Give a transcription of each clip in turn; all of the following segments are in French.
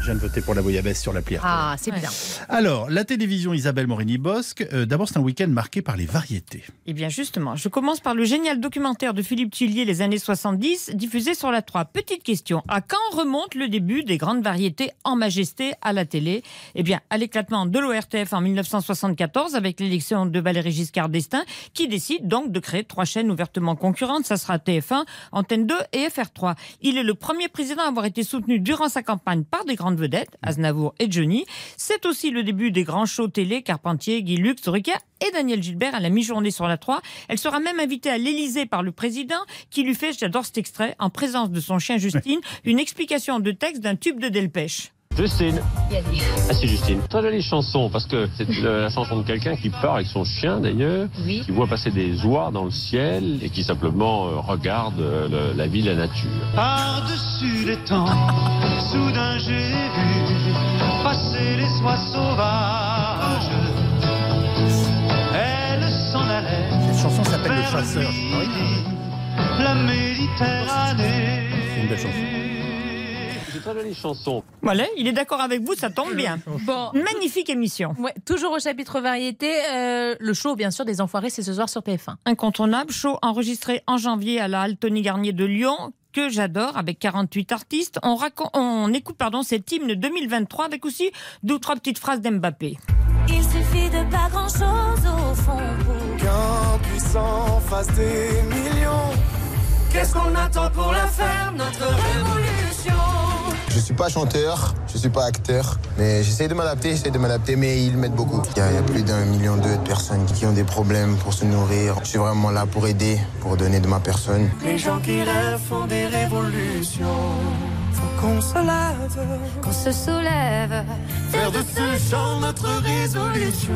Je viens de voter pour la bouillabaisse sur l'appli. RTL. Ah, c'est bien. Alors, la télévision Isabelle Morini-Bosque, euh, d'abord c'est un week-end marqué par les variétés. Eh bien, justement, je commence par le génial documentaire de Philippe Tullier, Les années 70, diffusé sur la 3. Petite question, à quand remonte le début des grandes variétés en majesté à la télé? Eh bien, à l'éclatement de l'ORTF en 1974, avec l'élection de Valéry Giscard d'Estaing, qui décide donc de créer trois chaînes ouvertement concurrentes. Ça sera TF1, Antenne 2 et FR3. Il est le premier président à avoir été soutenu durant sa campagne par des grandes vedettes, Aznavour et Johnny. C'est aussi le début des grands shows télé, Carpentier, Guy Lux, Riquet et Daniel Gilbert à la mi-journée sur la 3. Elle sera même invitée à l'Élysée par le président qui lui fait, j'adore cet extrait, en présence de son chien Justine, une explication de texte d'un tube de Delpech. Justine. Ah, c'est Justine. Très jolie chanson, parce que c'est euh, la chanson de quelqu'un qui part avec son chien d'ailleurs, qui voit passer des oies dans le ciel et qui simplement euh, regarde euh, le- la vie, la nature. Par-dessus les temps, soudain j'ai vu passer les oies sauvages. Elles s'en allaient. Cette chanson s'appelle Les Chasseurs. La Méditerranée. C'est une belle chanson. C'est une très jolie chanson. Voilà, il est d'accord avec vous, ça tombe bien. Bon, Magnifique émission. ouais, toujours au chapitre variété, euh, le show bien sûr des Enfoirés, c'est ce soir sur TF1. Incontournable, show enregistré en janvier à la Halle Tony Garnier de Lyon que j'adore avec 48 artistes. On, racon- on écoute pardon cet hymne 2023 avec aussi deux ou trois petites phrases d'Mbappé. Il suffit de pas grand chose au fond pour Qu'un puissant fasse des millions. Qu'est-ce qu'on attend pour la faire, notre révolution Je suis pas chanteur, je suis pas acteur, mais j'essaie de m'adapter, j'essaie de m'adapter, mais ils m'aident beaucoup. Il y, a, il y a plus d'un million de personnes qui ont des problèmes pour se nourrir. Je suis vraiment là pour aider, pour donner de ma personne. Les gens qui rêvent font des révolutions. Faut qu'on se lève, qu'on se soulève. faire de ce chant notre résolution.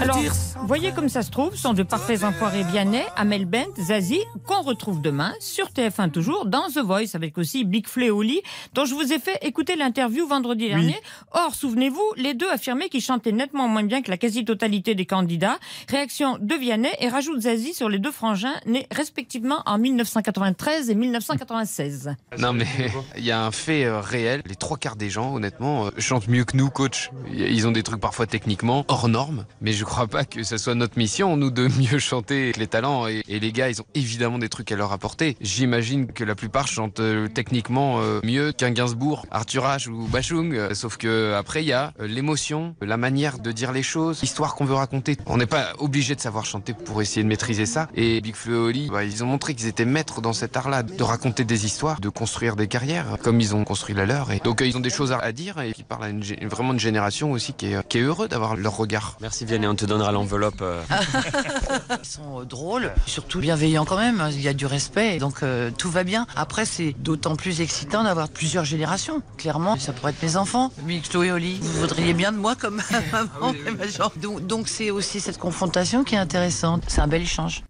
Alors, voyez comme ça se trouve, sont de parfaits enfoirés Vianney, Amel Bent, Zazie, qu'on retrouve demain sur TF1 toujours dans The Voice avec aussi Big Fleoli, dont je vous ai fait écouter l'interview vendredi dernier. Or, souvenez-vous, les deux affirmaient qu'ils chantaient nettement moins bien que la quasi-totalité des candidats. Réaction de Vianney et rajoute Zazie sur les deux frangins nés respectivement en 1993 et 1996. Non mais il y a un fait euh, réel. Les trois quarts des gens, honnêtement, euh, chantent mieux que nous, coach. Ils ont des trucs parfois techniquement hors normes, mais je crois pas que ça soit notre mission, nous, de mieux chanter que les talents. Et, et les gars, ils ont évidemment des trucs à leur apporter. J'imagine que la plupart chantent euh, techniquement euh, mieux qu'un Gainsbourg, Arthur H ou Bachung. Euh, Sauf que après, il y a euh, l'émotion, la manière de dire les choses, l'histoire qu'on veut raconter. On n'est pas obligé de savoir chanter pour essayer de maîtriser ça. Et Big Flo et Oli, bah, ils ont montré qu'ils étaient maîtres dans cet art-là, de raconter des histoires, de construire des carrières, comme ils ont construit la leur. Et donc euh, ils ont des choses à dire et qui parlent à une, vraiment une génération aussi qui est, qui est heureux d'avoir leur regard. Merci Vianney, on te donnera l'enveloppe. euh. Ils sont euh, drôles, surtout bienveillants quand même. Il y a du respect, donc euh, tout va bien. Après, c'est d'autant plus excitant d'avoir plusieurs générations. Clairement, ça pourrait être mes enfants. Mixto et Oli, vous voudriez bien de moi comme maman. et ma genre. Donc, c'est aussi cette confrontation qui est intéressante. C'est un bel échange.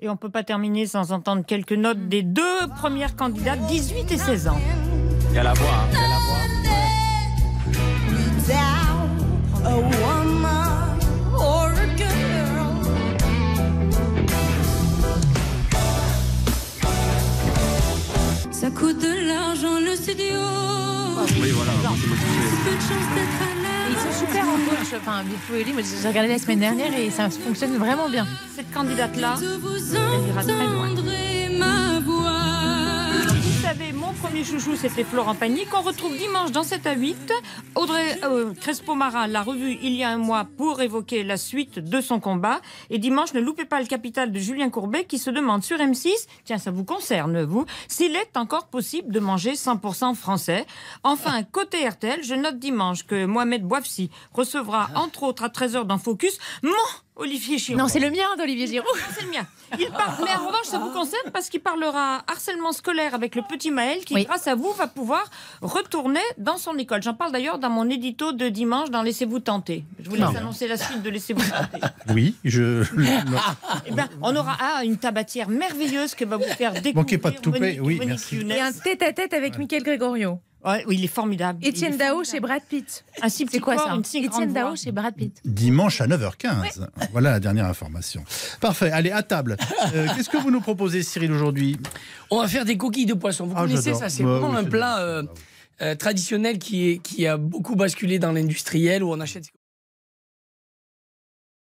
Et on peut pas terminer sans entendre quelques notes des deux premières candidates, 18 et 16 ans. Il y a la voix. hein, il y a la voix. L'argent le studio. Oui, voilà. moi, je me disais. Peu de chance d'être à Ils sont super en coach, enfin j'ai regardé la semaine dernière et ça fonctionne vraiment bien. Cette candidate-là, Elle ira très loin. Savez, mon premier chouchou, c'était Florent Pagny, qu'on retrouve dimanche dans 7 à 8. Audrey euh, Crespo-Mara l'a revu il y a un mois pour évoquer la suite de son combat. Et dimanche, ne loupez pas le capital de Julien Courbet qui se demande sur M6, tiens, ça vous concerne, vous, s'il est encore possible de manger 100% français. Enfin, côté RTL, je note dimanche que Mohamed Bouafsi recevra, entre autres, à 13h dans Focus, mon Olivier Giroud. Non, c'est le mien d'Olivier Giroud. C'est le mien. Il parle, mais en revanche, ça vous concerne parce qu'il parlera harcèlement scolaire avec le petit Maël qui, Oui. grâce à vous, va pouvoir retourner dans son école. J'en parle d'ailleurs dans mon édito de dimanche dans Laissez-vous tenter. Je vous laisse Non. annoncer la suite de Laissez-vous tenter. Oui, je. Eh ben, on aura ah, une tabatière merveilleuse que va vous faire découvrir. Manquez pas de toupet, oui, Monique merci. Younes. Et un tête-à-tête avec Michael Gregorio. Ouais, oui, il est formidable. Étienne Dao formidable. chez Brad Pitt. Un si petit C'est quoi corps, ça une si grande Étienne Dao voix. chez Brad Pitt. Dimanche à 9h15. Voilà la dernière information. Parfait. Allez, à table. Euh, Qu'est-ce que vous nous proposez, Cyril, aujourd'hui On va faire des coquilles de poisson. Vous Ah, connaissez ça C'est Ouais, vraiment oui, un plat euh, euh, traditionnel qui, est, qui a beaucoup basculé dans l'industriel où on achète.